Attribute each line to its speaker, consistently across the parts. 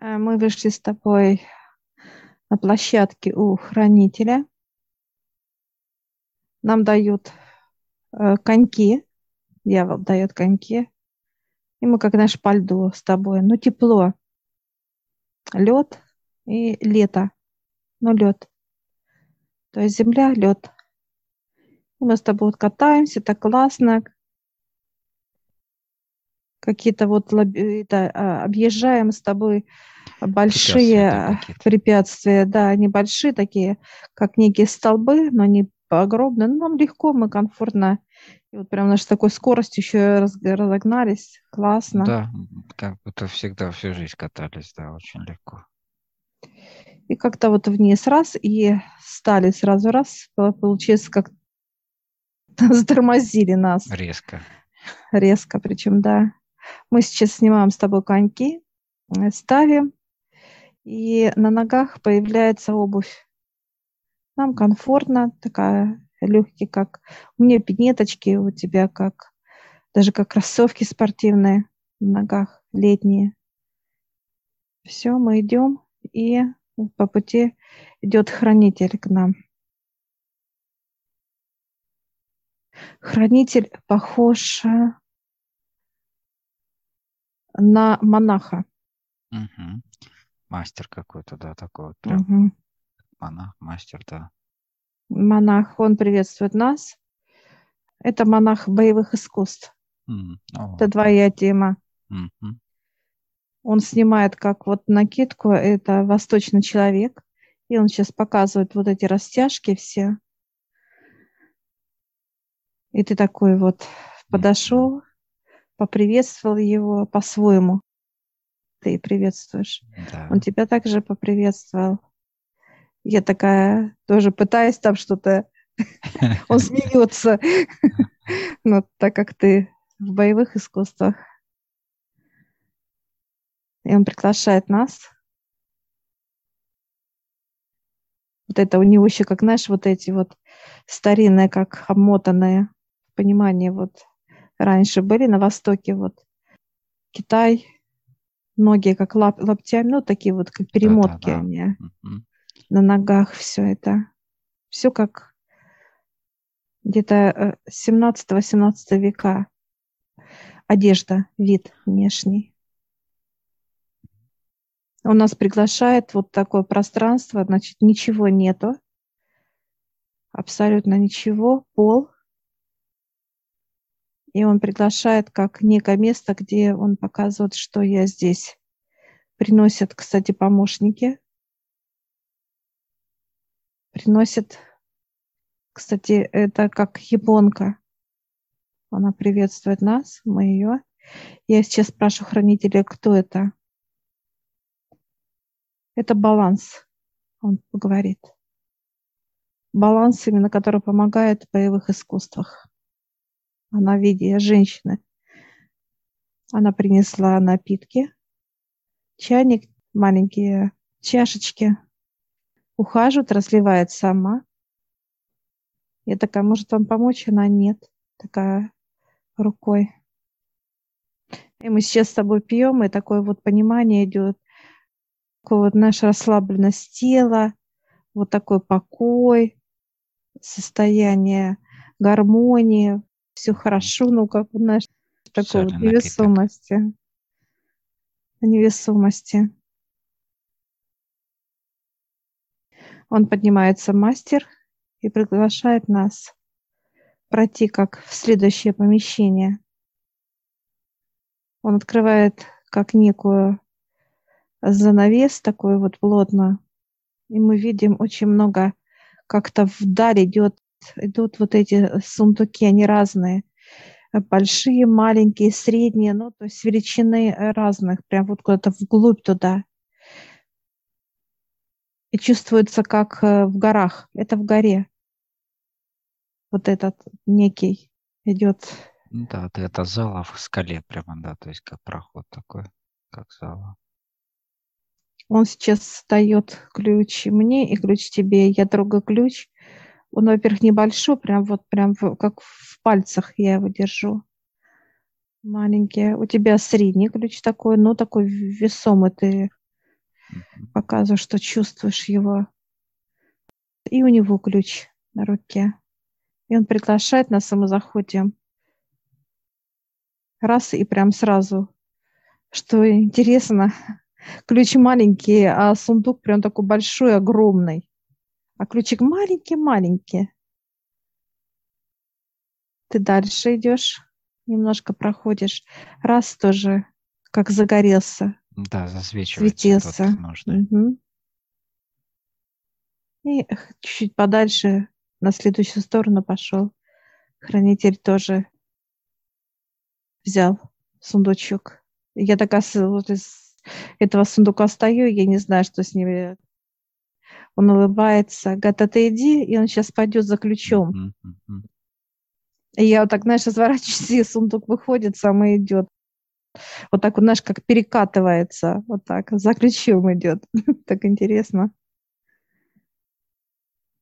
Speaker 1: Э, Мы вышли с тобой на площадке у хранителя. Нам дают э, коньки. Дьявол дает коньки. И мы как наш по льду с тобой. Ну, тепло. Лед и лето. Ну, лед. То есть земля, лед. И мы с тобой вот катаемся, так классно. Какие-то вот это, а, объезжаем с тобой большие
Speaker 2: Препятствия,
Speaker 1: препятствия, да, небольшие такие, как некие столбы, но не огромные. Но нам легко, мы комфортно. И вот прям нашей такой скоростью еще раз- разогнались. Классно.
Speaker 2: Да, как будто всегда всю жизнь катались, да, очень легко.
Speaker 1: И как-то вот вниз раз, и стали сразу раз. По- Получилось, как затормозили нас
Speaker 2: Резко.
Speaker 1: резко, причем, да. Мы сейчас снимаем с тобой коньки, э, ставим, и на ногах появляется обувь. Нам комфортно, такая легкий, как у меня пинеточки, у тебя как даже как кроссовки спортивные на ногах летние. Все, мы идем, и по пути идет хранитель к нам. Хранитель похож э, на монаха.
Speaker 2: Мгм. Мастер какой-то, да, такой вот прям
Speaker 1: Мгм.
Speaker 2: монах, мастер, да.
Speaker 1: Монах, он приветствует нас. Это монах боевых искусств.
Speaker 2: М, о,
Speaker 1: Это твоя тема.
Speaker 2: мгм.
Speaker 1: Он снимает как вот накидку, это восточный человек, и он сейчас показывает вот эти растяжки все. И ты такой вот подошел, поприветствовал его по-своему. Ты приветствуешь.
Speaker 2: Да.
Speaker 1: Он тебя также поприветствовал. Я такая тоже пытаюсь там что-то. Он смеется. Но так как ты в боевых искусствах. И он приглашает нас. Вот это у него еще, как знаешь, вот эти вот старинные, как обмотанные понимание вот раньше были на Востоке, вот Китай, многие как лап, лаптями, ну такие вот как перемотки
Speaker 2: Да-да-да.
Speaker 1: они
Speaker 2: Мгм.
Speaker 1: на ногах, все это. Все как где-то э, 17-18 века. Одежда, вид внешний. Он нас приглашает вот такое пространство, значит, ничего нету. Абсолютно ничего. Пол. И он приглашает как некое место, где он показывает, что я здесь. Приносят, кстати, помощники. Приносят, кстати, это как японка. Она приветствует нас, мы ее. Я сейчас спрашиваю хранителя, кто это. Это баланс, он говорит. Баланс, именно который помогает в боевых искусствах. Она виде женщины. Она принесла напитки, чайник, маленькие чашечки. Ухаживает, разливает сама. Я такая, может вам помочь? Она нет. Такая рукой. И мы сейчас с тобой пьем, и такое вот понимание идет, такое вот наша расслабленность тела, вот такой покой, состояние гармонии, все хорошо, ну как знаешь, такой вот невесомости. Невесомости. Он поднимается мастер и приглашает нас пройти как в следующее помещение. Он открывает как некую занавес такой вот плотно, и мы видим очень много, как-то вдаль идет, идут вот эти сундуки, они разные, большие, маленькие, средние, ну, то есть величины э, разных, прям вот куда-то вглубь туда. И чувствуется, как э, в горах, это в горе. Вот этот некий идет
Speaker 2: Да, да, это зала в скале прямо, да, то есть как проход такой, как зала.
Speaker 1: Он сейчас дает ключ мне и ключ тебе. Я трогаю ключ. Он, во-первых, небольшой, прям вот прям в- как в пальцах я его держу. Маленький. У тебя средний ключ такой, ну такой весомый ты Показываю, что чувствуешь его. И у него ключ на руке. И он приглашает нас, и мы заходим. Раз и прям сразу. Что интересно, ключ маленький, а сундук прям такой большой, огромный. А ключик маленький-маленький. Ты дальше идешь, немножко проходишь. Раз тоже, как загорелся.
Speaker 2: Да, засвечивается. Светился.
Speaker 1: Угу. И чуть-чуть подальше на следующую сторону пошел. Хранитель тоже взял сундучок. Я такая вот из этого сундука стою, я не знаю, что с ним. Он улыбается, говорит, а ты иди, и он сейчас пойдет за ключом. И я вот так, знаешь, разворачиваюсь, и сундук выходит, сам и идет. Вот так вот, знаешь, как перекатывается, вот так, за ключом идет. так интересно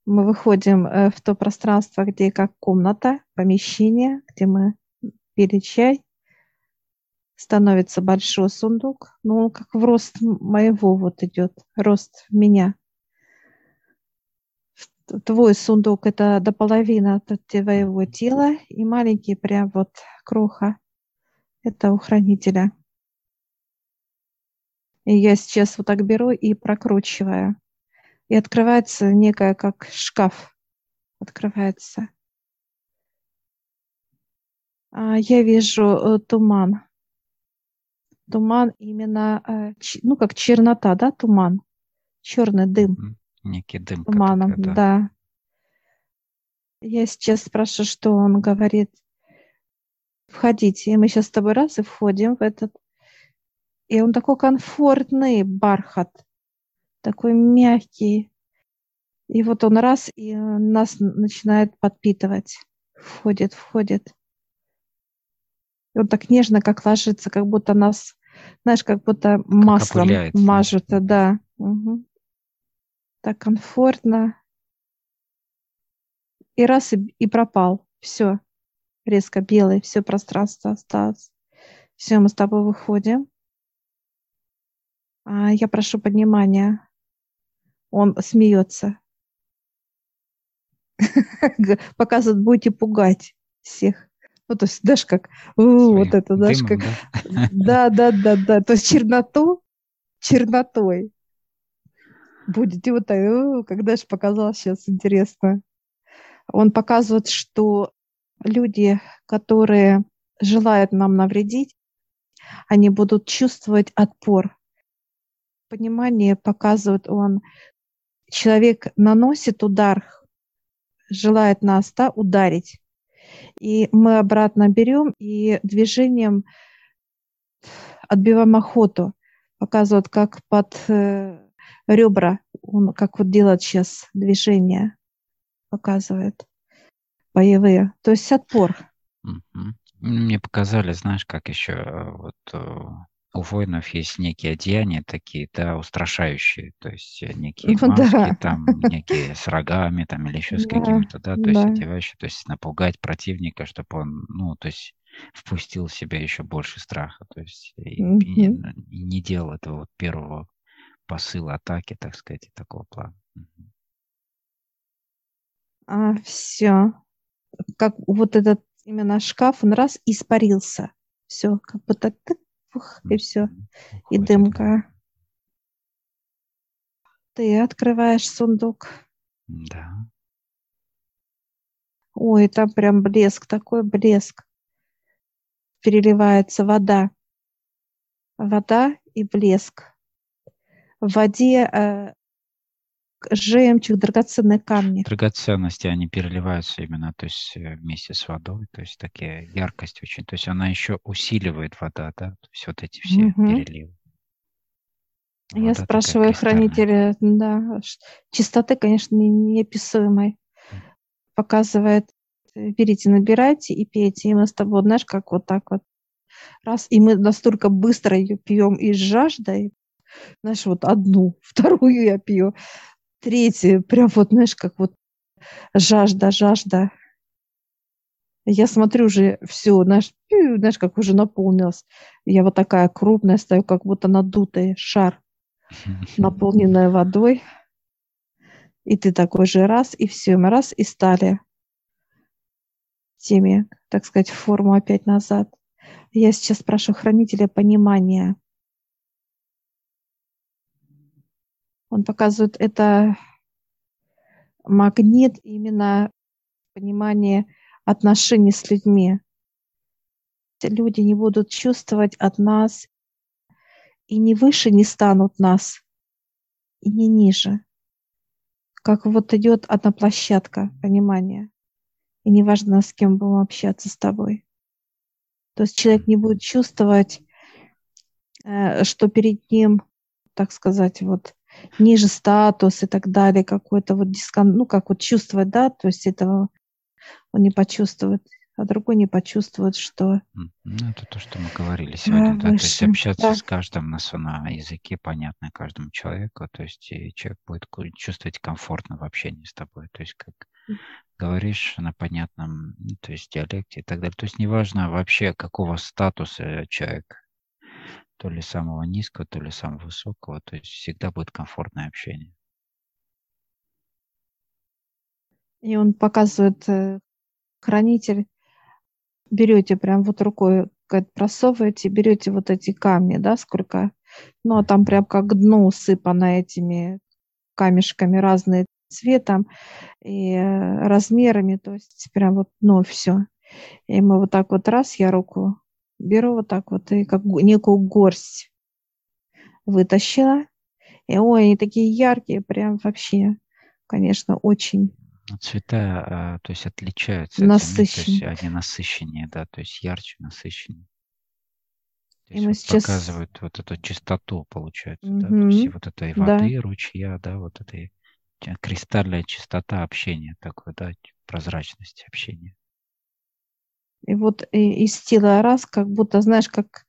Speaker 1: мы выходим э, в то пространство, где как комната, помещение, где мы пили чай. Становится большой сундук, ну, как в рост моего вот идет, рост меня. Твой сундук – это до половины твоего тела, и маленький прям вот кроха – это у хранителя. И я сейчас вот так беру и прокручиваю – и открывается некая как шкаф. Открывается. А, я вижу э, туман. Туман именно, э, ну, как чернота, да, туман. Черный дым.
Speaker 2: Некий дым.
Speaker 1: Туманом, да. да. Я сейчас спрашиваю, что он говорит. Входите. И мы сейчас с тобой раз и входим в этот. И он такой комфортный бархат такой мягкий. И вот он раз, и нас начинает подпитывать. Входит, входит. И он так нежно, как ложится, как будто нас, знаешь, как будто маслом как мажут. Да. Угу. Так комфортно. И раз, и, и пропал. Все. Резко белый, все пространство осталось. Все, мы с тобой выходим. А я прошу поднимания он смеется. Показывает, будете пугать всех. Ну, то есть, даже как, вот это, даже как, да, да, да, да, то есть черноту чернотой. Будете вот так, как даже показал сейчас, интересно. Он показывает, что люди, которые желают нам навредить, они будут чувствовать отпор. Понимание показывает он человек наносит удар, желает нас да, ударить, и мы обратно берем и движением отбиваем охоту, показывают, как под э, ребра, он как вот делает сейчас движение, показывает боевые, то есть отпор.
Speaker 2: Мне показали, знаешь, как еще э, вот э, у воинов есть некие одеяния такие, да, устрашающие, то есть э, некие ну маски, да. там, некие с рогами, там, или еще с да, какими-то, да, то да. есть одевающие, то есть напугать противника, чтобы он, ну, то есть впустил в себя еще больше страха, то есть и, mm-hmm. и, не, и не делал этого первого посыла атаки, так сказать, такого плана.
Speaker 1: А, все. Как вот этот именно шкаф, он раз испарился. Все, как будто Фух, и все. И дымка. Ты открываешь сундук.
Speaker 2: Да.
Speaker 1: Ой, там прям блеск, такой блеск. Переливается вода. Вода и блеск. В воде э, жемчуг, драгоценные камни.
Speaker 2: Драгоценности, они переливаются именно, то есть э, вместе с водой, то есть такие яркость очень, то есть она еще усиливает вода, да, то есть вот эти все угу. переливы.
Speaker 1: Вода Я спрашиваю хранителя, да, чистоты, конечно, неописуемой. Показывает, э, берите, набирайте и пейте. И мы с тобой, знаешь, как вот так вот раз, и мы настолько быстро ее пьем и с жаждой, знаешь, вот одну, вторую я пью, третье, прям вот, знаешь, как вот жажда, жажда. Я смотрю уже все, знаешь, знаешь, как уже наполнилось. Я вот такая крупная стою, как будто надутый шар. наполненная водой, и ты такой же раз, и все, мы раз, и стали теми, так сказать, форму опять назад. Я сейчас прошу хранителя понимания. Он показывает это магнит именно понимание отношений с людьми. Люди не будут чувствовать от нас и не выше не станут нас, и не ниже. Как вот идет одна площадка понимания. И неважно, с кем будем общаться с тобой. То есть человек не будет чувствовать, э, что перед ним, так сказать, вот ниже статус и так далее, какой-то вот дискомфорт, ну, как вот чувствовать, да, то есть этого он не почувствует, а другой не почувствует, что...
Speaker 2: Ну, это то, что мы говорили сегодня, да, да? то есть общаться да. с каждым на, на языке, понятно каждому человеку, то есть и человек будет чувствовать комфортно в общении с тобой, то есть как говоришь на понятном, то есть диалекте и так далее. То есть неважно вообще, какого статуса человек, то ли самого низкого, то ли самого высокого, то есть всегда будет комфортное общение.
Speaker 1: И он показывает э, хранитель, берете прям вот рукой, просовываете, берете вот эти камни, да, сколько, ну, а там прям как дно усыпано этими камешками разные цветом и э, размерами, то есть прям вот, ну, все. И мы вот так вот раз, я руку беру вот так вот и как некую горсть вытащила. И ой, они такие яркие, прям вообще, конечно, очень.
Speaker 2: Ну, цвета, а, то есть отличаются. Насыщеннее. То есть они насыщеннее, да, то есть ярче, насыщеннее. То есть и мы вот сейчас... показывают вот эту чистоту, получается, угу. да, то есть вот этой воды, да. ручья, да, вот этой кристальная чистота общения такой, да, прозрачность общения.
Speaker 1: И вот из тела раз, как будто, знаешь, как,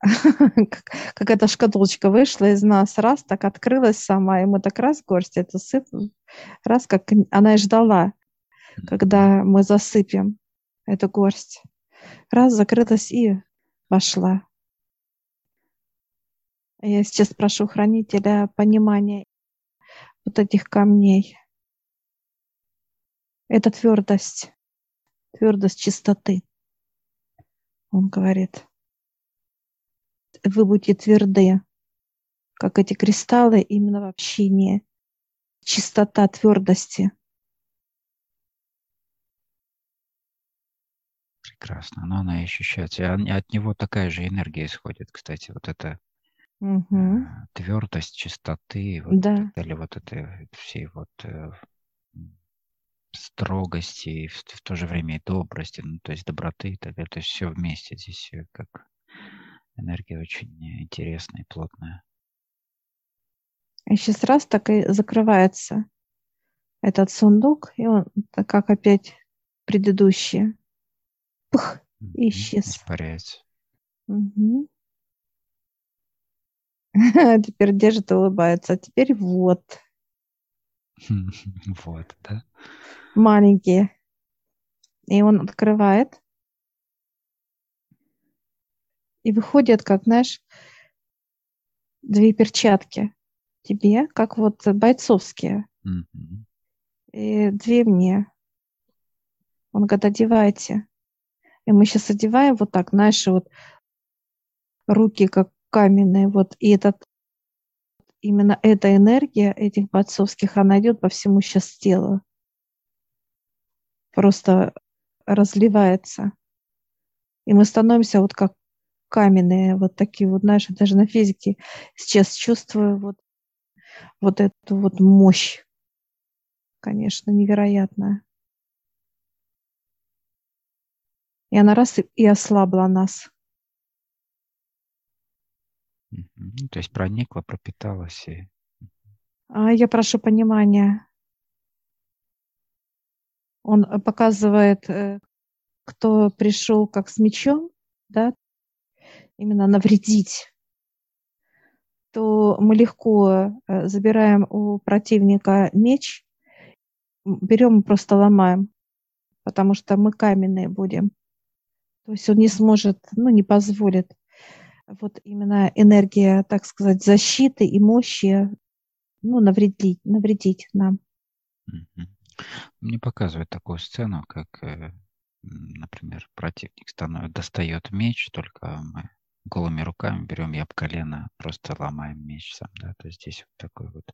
Speaker 1: как, эта шкатулочка вышла из нас, раз, так открылась сама, и мы так раз горсть это сыпем, раз, как она и ждала, когда мы засыпем эту горсть. Раз, закрылась и вошла. Я сейчас прошу хранителя понимания вот этих камней. Это твердость, твердость чистоты. Он говорит, вы будете тверды, как эти кристаллы именно в общении. Чистота твердости.
Speaker 2: Прекрасно. Но она ощущается. И от него такая же энергия исходит, кстати. Вот это угу. твердость, чистоты, вот, да. или вот это все вот э, строгости, и в, в то же время и добрости, ну, то есть доброты и так далее. То есть все вместе здесь как энергия очень интересная и плотная.
Speaker 1: И сейчас раз так и закрывается этот сундук, и он как опять предыдущий. Пух, и исчез.
Speaker 2: Испаряется.
Speaker 1: Угу. Теперь держит и улыбается. А теперь вот.
Speaker 2: Вот, да
Speaker 1: маленькие. И он открывает. И выходят, как, знаешь, две перчатки тебе, как вот бойцовские. Mm-hmm. И две мне. Он говорит, одевайте. И мы сейчас одеваем вот так, знаешь, вот руки как каменные, вот, и этот именно эта энергия этих бойцовских, она идет по всему сейчас телу просто разливается. И мы становимся вот как каменные, вот такие вот, знаешь, даже на физике сейчас чувствую вот, вот эту вот мощь, конечно, невероятная. И она раз и ослабла нас.
Speaker 2: То есть проникла, пропиталась и...
Speaker 1: А я прошу понимания. Он показывает, э, кто пришел как с мечом, да, именно навредить, то мы легко э, забираем у противника меч, берем и просто ломаем, потому что мы каменные будем. То есть он не сможет, ну, не позволит вот именно энергия, так сказать, защиты и мощи, ну, навредить, навредить нам.
Speaker 2: Мне показывает такую сцену, как, э, например, противник становится, достает меч, только мы голыми руками берем я об колено, просто ломаем меч сам, да, то есть здесь вот такой вот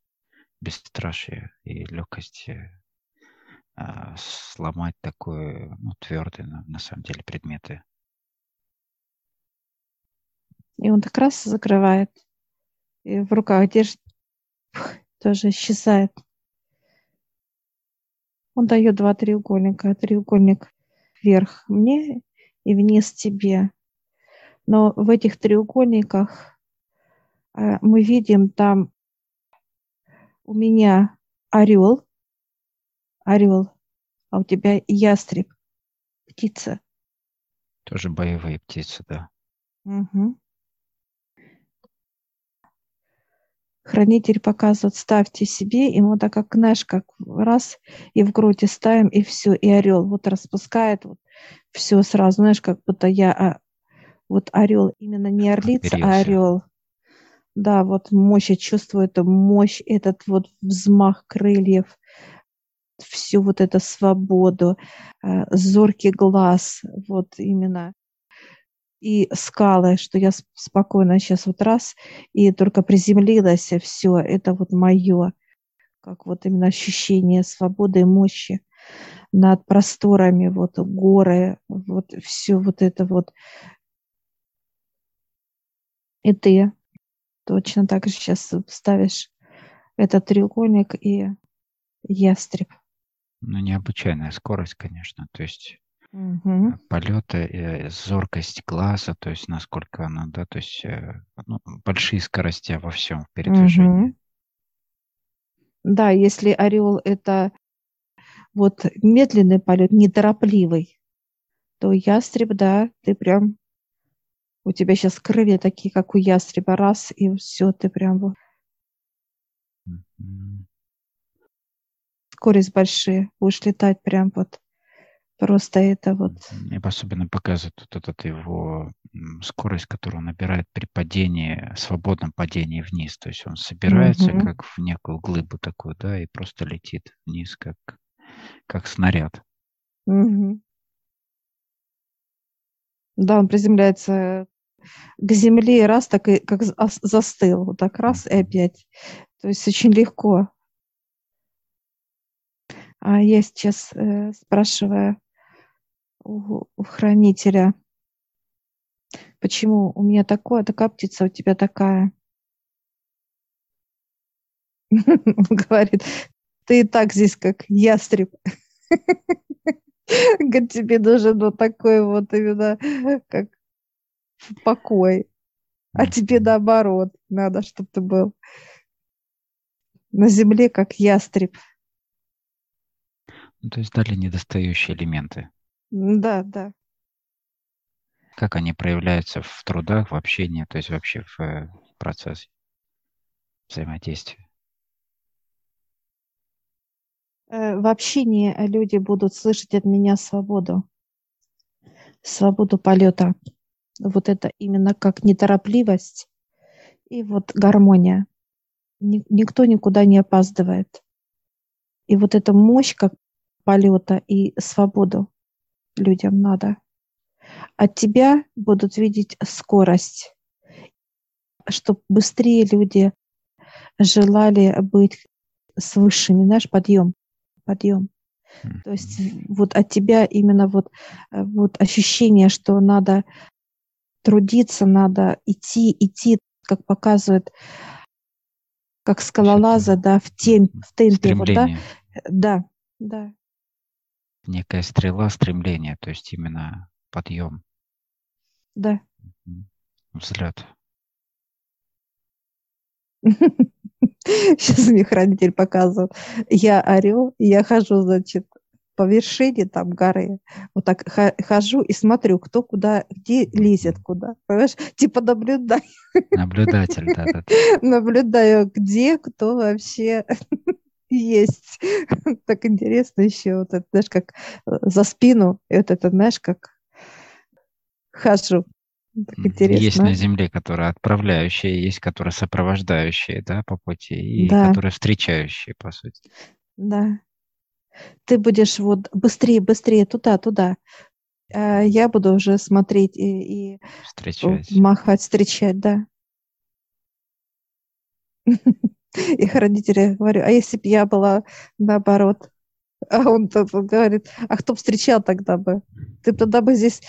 Speaker 2: бесстрашие и легкость а, сломать такое, ну, твердые, на, на самом деле, предметы.
Speaker 1: И он так раз закрывает, и в руках держит, тоже исчезает. Он дает два треугольника. Треугольник вверх мне и вниз тебе. Но в этих треугольниках э, мы видим там у меня орел, орел, а у тебя ястреб, птица.
Speaker 2: Тоже боевые птицы, да.
Speaker 1: Угу. Хранитель показывает, ставьте себе, и мы так как, знаешь, как раз и в груди ставим, и все, и орел вот распускает вот все сразу, знаешь, как будто я а, вот орел, именно не орлица, а орел. Да, вот мощь, я чувствую эту мощь, этот вот взмах крыльев, всю вот эту свободу, э, зоркий глаз, вот именно. И скалы, что я спокойно сейчас вот раз, и только приземлилась, и все, это вот мое, как вот именно ощущение свободы и мощи над просторами, вот горы, вот все вот это вот и ты точно так же сейчас ставишь этот треугольник и ястреб.
Speaker 2: Ну, необычайная скорость, конечно. То есть угу. полета, э, зоркость глаза, то есть насколько она, да, то есть э, ну, большие скорости во всем в передвижении. Угу.
Speaker 1: Да, если орел это вот медленный полет, неторопливый, то ястреб, да, ты прям у тебя сейчас крылья такие, как у ястреба, раз, и все, ты прям вот... Скорость большие, будешь летать прям вот просто это вот.
Speaker 2: Мне особенно показывает вот этот его скорость, которую он набирает при падении, свободном падении вниз. То есть он собирается угу. как в некую глыбу такую, да, и просто летит вниз, как, как снаряд.
Speaker 1: Угу. Да, он приземляется к земле, раз так и как застыл, вот так раз и опять. То есть очень легко. А я сейчас э, спрашиваю у, у хранителя, почему у меня такое, такая птица, у тебя такая. Он говорит, ты и так здесь как ястреб. Говорит, тебе нужен вот такой вот именно, как покой. А тебе наоборот, надо, чтобы ты был на земле, как ястреб.
Speaker 2: Ну, то есть дали недостающие элементы.
Speaker 1: Да, да.
Speaker 2: Как они проявляются в трудах, в общении, то есть вообще в э, процессе взаимодействия?
Speaker 1: Э, в общении люди будут слышать от меня свободу, свободу полета вот это именно как неторопливость и вот гармония. Никто никуда не опаздывает. И вот эта мощь как полета и свободу людям надо. От тебя будут видеть скорость, чтобы быстрее люди желали быть с высшими, знаешь, подъем, подъем. То есть вот от тебя именно вот, э, вот ощущение, что надо трудиться надо, идти, идти, как показывает, как скалолаза, да, в, тем, в темпе. Вот, да? да, да.
Speaker 2: Некая стрела стремления, то есть именно подъем.
Speaker 1: Да.
Speaker 2: Взлет.
Speaker 1: Сейчас мне хранитель показывает. Я орел, я хожу, значит, по вершине там горы, вот так хожу и смотрю, кто куда, где лезет куда. Понимаешь? Типа наблюдаю.
Speaker 2: Наблюдатель, да, да.
Speaker 1: Наблюдаю, где кто вообще есть. Так интересно еще, вот это, знаешь, как э, за спину, и вот это, знаешь, как хожу. Так интересно.
Speaker 2: Есть на Земле, которые отправляющие, есть, которые сопровождающие, да, по пути, и
Speaker 1: Да,
Speaker 2: которые встречающие, по сути.
Speaker 1: да. Ты будешь вот быстрее, быстрее туда, туда. А я буду уже смотреть и, и
Speaker 2: Встречать.
Speaker 1: махать, встречать, да. И родители говорю, а если бы я была наоборот? А он говорит, а кто встречал тогда бы? Ты тогда бы здесь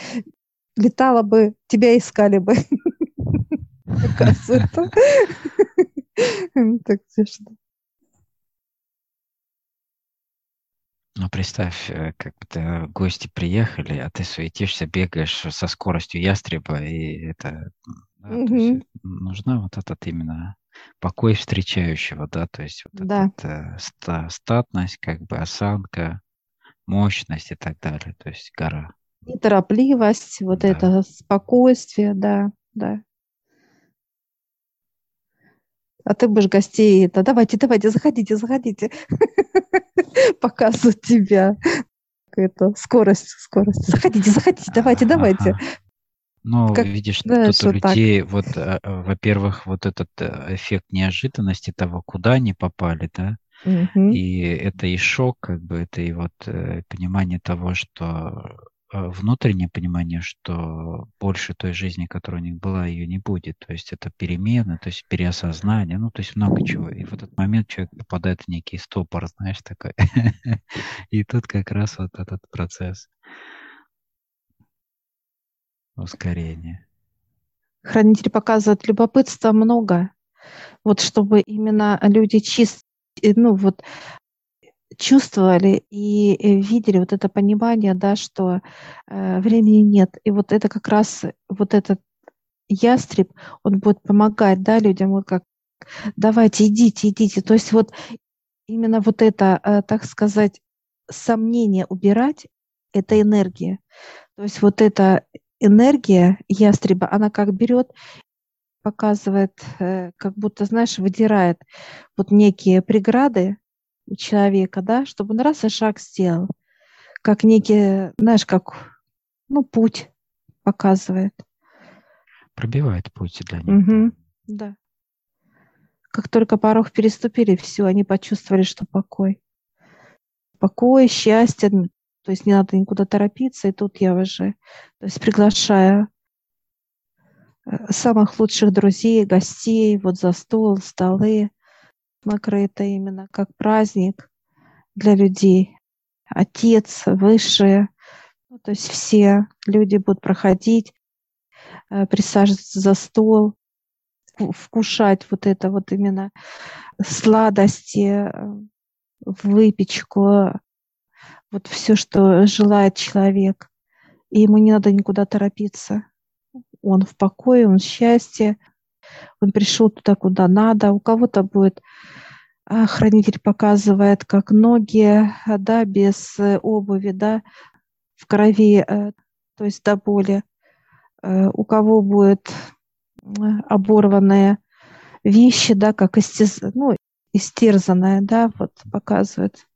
Speaker 1: летала бы, тебя искали бы. Оказывается. Так смешно.
Speaker 2: Ну, представь, э, как бы ты, гости приехали, а ты суетишься, бегаешь со скоростью ястреба, и это, да, то есть нужна вот этот именно покой встречающего, да, то есть вот
Speaker 1: Да,
Speaker 2: этот э, ста- статность, как бы осанка, мощность и так далее, то есть гора,
Speaker 1: неторопливость, вот
Speaker 2: да.
Speaker 1: это спокойствие, да, да. А ты будешь гостей, это давайте, давайте, заходите, заходите. Показывают тебя. Это скорость, скорость. Заходите, заходите, давайте, давайте.
Speaker 2: Ну,
Speaker 1: Как,
Speaker 2: видишь, тут
Speaker 1: знаешь,
Speaker 2: у
Speaker 1: вот так.
Speaker 2: людей, вот, э, э, во-первых, вот этот э, эффект неожиданности того, куда они попали, да,
Speaker 1: Мгм.
Speaker 2: и это и шок, как бы, это и вот понимание того, что внутреннее понимание, что больше той жизни, которая у них была, ее не будет. То есть это перемены, то есть переосознание, ну, то есть много чего. И в этот момент человек попадает в некий стопор, знаешь, такой. И тут как раз вот этот процесс ускорения.
Speaker 1: Хранитель показывает любопытства много. Вот чтобы именно люди чист, э, ну вот чувствовали и э, видели вот это понимание, да, что э, времени нет. И вот это как раз вот этот ястреб, он будет помогать, да, людям, вот как давайте, идите, идите. То есть вот именно вот это, э, так сказать, сомнение убирать, это энергия. То есть вот эта энергия ястреба, она как берет, показывает, э, как будто, знаешь, выдирает вот некие преграды у человека, да, чтобы он раз и шаг сделал, как некий, знаешь, как, ну, путь показывает.
Speaker 2: Пробивает путь для них. да.
Speaker 1: Мгм. Да. Как только порог переступили, все, они почувствовали, что покой. Покой, счастье, то есть не надо никуда торопиться, и тут я уже, то есть приглашаю э, самых лучших друзей, гостей, вот за стол, столы накрыто именно как праздник для людей. Отец, высшие, ну, то есть все люди будут проходить, э, присаживаться за стол, вку- вкушать вот это вот именно сладости, э, выпечку, вот все, что желает человек. И ему не надо никуда торопиться. Он в покое, он в счастье, он пришел туда, куда надо. У кого-то будет а, хранитель показывает, как ноги, да, без э, обуви, да, в крови, э, то есть до боли. Э, У кого будет оборванные вещи, да, как истез... ну, истерзанная, да, вот показывает.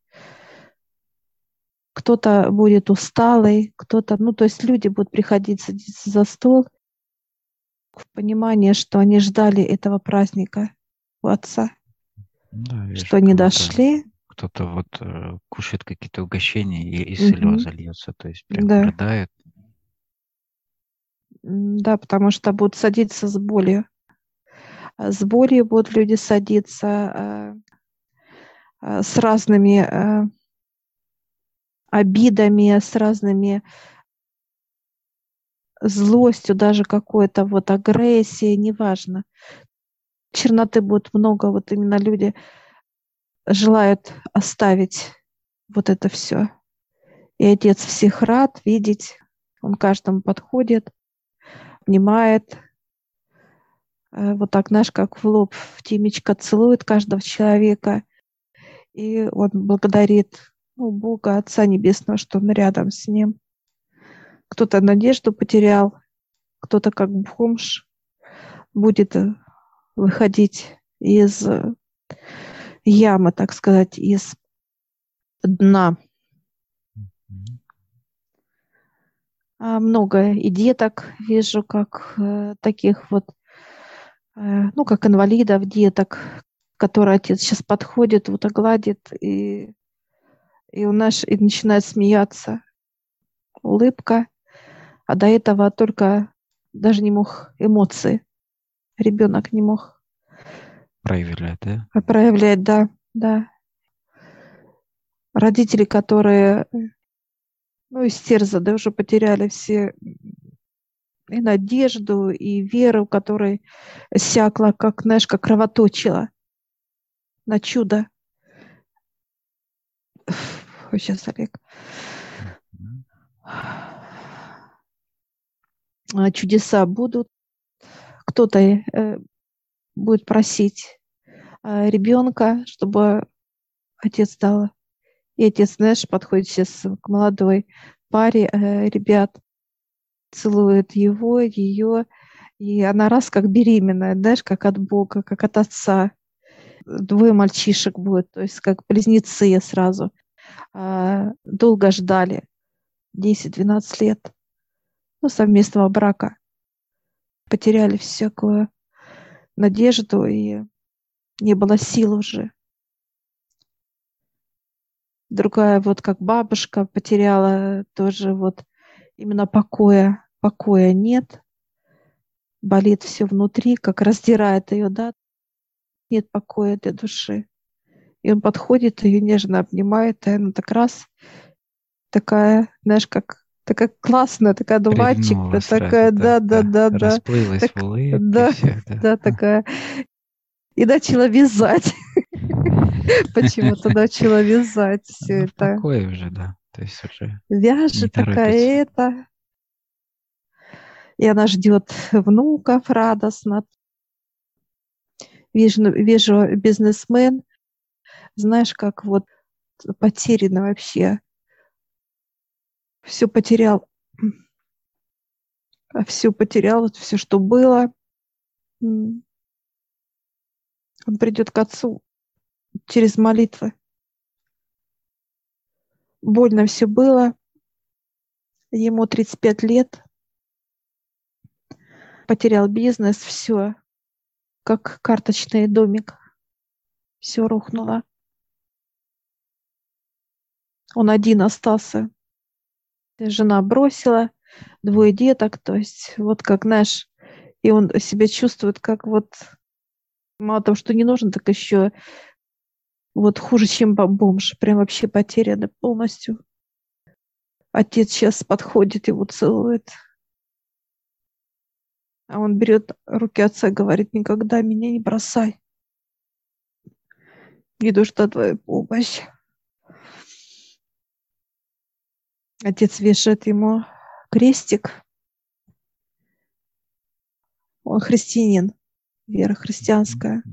Speaker 1: Кто-то будет усталый, кто-то, ну, то есть люди будут приходить садиться за стол в понимание, что они ждали этого праздника у отца,
Speaker 2: Да, вижу,
Speaker 1: что они
Speaker 2: кого-то-
Speaker 1: дошли,
Speaker 2: Кто-то вот э, кушает какие-то угощения и, и слезы льется, то есть прям
Speaker 1: Да.
Speaker 2: рыдает.
Speaker 1: Да, потому что будут садиться с болью. С болью будут люди садиться а, а, с разными а, обидами, с разными злостью, даже какой-то вот агрессией, неважно. Черноты будет много, вот именно люди желают оставить вот это все. И отец всех рад видеть, он каждому подходит, внимает, э, вот так, знаешь, как в лоб, в темечко целует каждого человека, и он благодарит ну, Бога, Отца Небесного, что он рядом с ним. Кто-то надежду потерял, кто-то как бомж будет э, выходить из э, ямы, так сказать, из дна. А, много и деток вижу, как э, таких вот, ну, как инвалидов, деток, которые отец сейчас подходит, вот огладит, и, и у нас и начинает смеяться. Улыбка. А до этого только даже не мог эмоции. Ребенок не мог.
Speaker 2: Проявлять, да?
Speaker 1: Проявлять, да, да. Родители, которые ну, истерзаны, уже потеряли все и надежду, и веру, которая сякла, как, знаешь, как кровоточила на чудо. Олег. А чудеса будут. Кто-то э, будет просить э, ребенка, чтобы отец дал и отец, знаешь, подходит сейчас к молодой паре э, ребят, целует его, ее, и она раз как беременная, знаешь, как от Бога, как от отца. Двое мальчишек будет, то есть как близнецы сразу. А, долго ждали, 10-12 лет, ну, совместного брака. Потеряли всякую надежду, и не было сил уже другая вот как бабушка потеряла тоже вот именно покоя, покоя нет, болит все внутри, как раздирает ее, да, нет покоя для души. И он подходит, ее нежно обнимает, и она так раз, такая, знаешь, как такая классная, такая дуванчик, такая, да, да, да, да,
Speaker 2: расплылась так, в улыбке,
Speaker 1: да, все, да, да, такая, и начала вязать. Почему-то начала вязать все это.
Speaker 2: Такое уже, да. То есть уже
Speaker 1: Вяжет такая это. И она ждет внуков радостно. Вижу, вижу бизнесмен, знаешь, как вот потеряно вообще. Все потерял. Все потерял, вот все, что было. Он придет к отцу через молитвы. Больно все было. Ему 35 лет. Потерял бизнес, все. Как карточный домик. Все рухнуло. Он один остался. Жена бросила, двое деток, то есть вот как, знаешь, и он себя чувствует как вот мало того, что не нужен, так еще вот хуже, чем бомж, прям вообще потеряны полностью. Отец сейчас подходит, его целует. А он берет руки отца и говорит, никогда меня не бросай. Не нужна твоя помощь. Отец вешает ему крестик. Он христианин, вера христианская.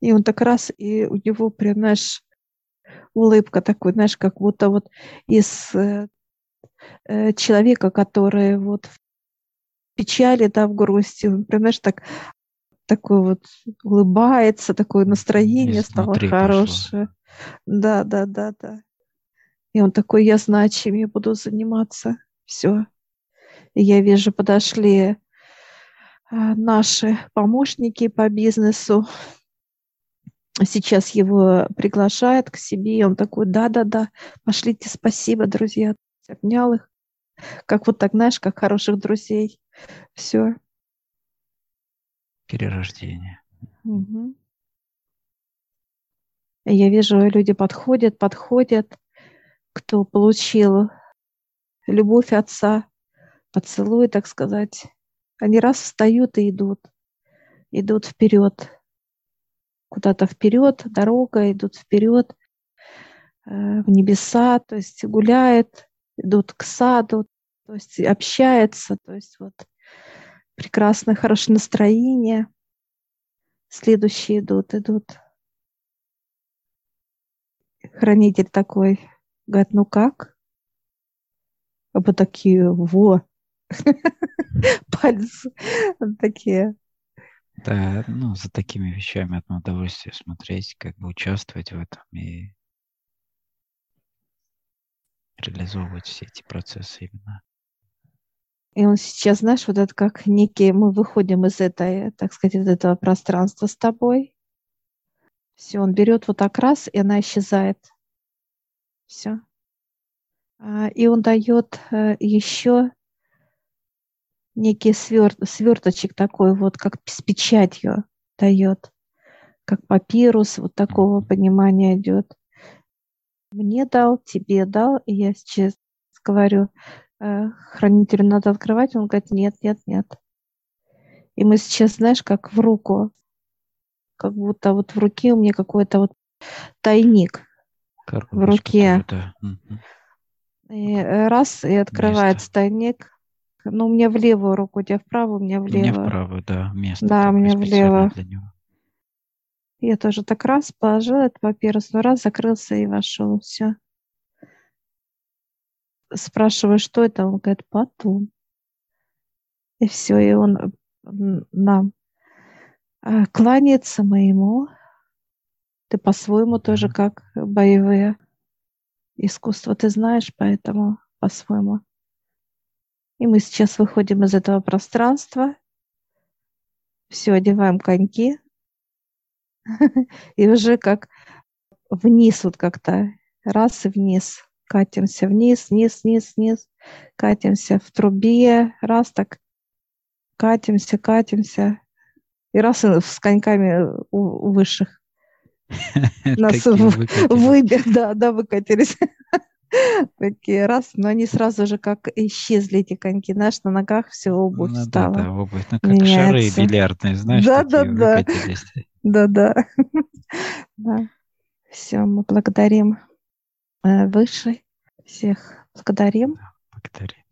Speaker 1: И он так раз, и у него прям, знаешь, улыбка такой, знаешь, как будто вот из э, э, человека, который вот в печали, да, в грусти, он прям, знаешь, так такой вот улыбается, такое настроение стало хорошее. Пошло. Да, да, да, да. И он такой, я знаю, чем я буду заниматься. Все. И я вижу, подошли э, наши помощники по бизнесу, сейчас его приглашает к себе, и он такой, да-да-да, пошлите, спасибо, друзья, обнял их, как вот так, знаешь, как хороших друзей, все.
Speaker 2: Перерождение.
Speaker 1: Угу. Я вижу, люди подходят, подходят, кто получил любовь отца, поцелуй, так сказать. Они раз встают и идут, идут вперед куда-то вперед, дорога, идут вперед э, в небеса, то есть гуляет, идут к саду, то есть общается, то есть вот прекрасное, хорошее настроение. Следующие идут, идут. Хранитель такой, говорит, ну как? А вот такие, во, пальцы такие.
Speaker 2: Да, ну, за такими вещами одно удовольствие смотреть, как бы участвовать в этом и реализовывать все эти процессы именно.
Speaker 1: И он сейчас, знаешь, вот это как некие, мы выходим из этой, так сказать, из этого пространства с тобой. Все, он берет вот так раз, и она исчезает. Все. А, и он дает э, еще некий свер, сверточек такой вот, как с печатью дает, как папирус, вот такого понимания идет. Мне дал, тебе дал, и я сейчас говорю, э, хранителю надо открывать, он говорит, нет, нет, нет. И мы сейчас, знаешь, как в руку, как будто вот в руке у меня какой-то вот тайник Коробочка в руке. Да. И э, раз, и открывается Место. тайник. Ну, у меня в левую руку, у тебя вправо, у меня влево. У меня
Speaker 2: вправо, да, место.
Speaker 1: Да, у меня влево. Для него. Я тоже так раз положила этот папирус, но раз закрылся и вошел, все. Спрашиваю, что это? Он говорит, потом. И все, и он нам а, кланяется моему. Ты по-своему тоже как боевые искусства ты знаешь, поэтому по-своему. И мы сейчас выходим из этого пространства. Все, одеваем коньки. И уже как вниз вот как-то. Раз и вниз. Катимся вниз, вниз, вниз, вниз. Катимся в трубе. Раз так. Катимся, катимся. И раз и с коньками у, у высших. Нас выбер, да, да, выкатились. Такие раз, но они сразу же как исчезли эти коньки. Знаешь, на ногах все обувь ну, стала. Да, да,
Speaker 2: обувь. Ну, как меняется. шары бильярдные, знаешь, да, да, да.
Speaker 1: Да, да. да. Все, мы благодарим э, Высший. Всех благодарим.
Speaker 2: Благодарим.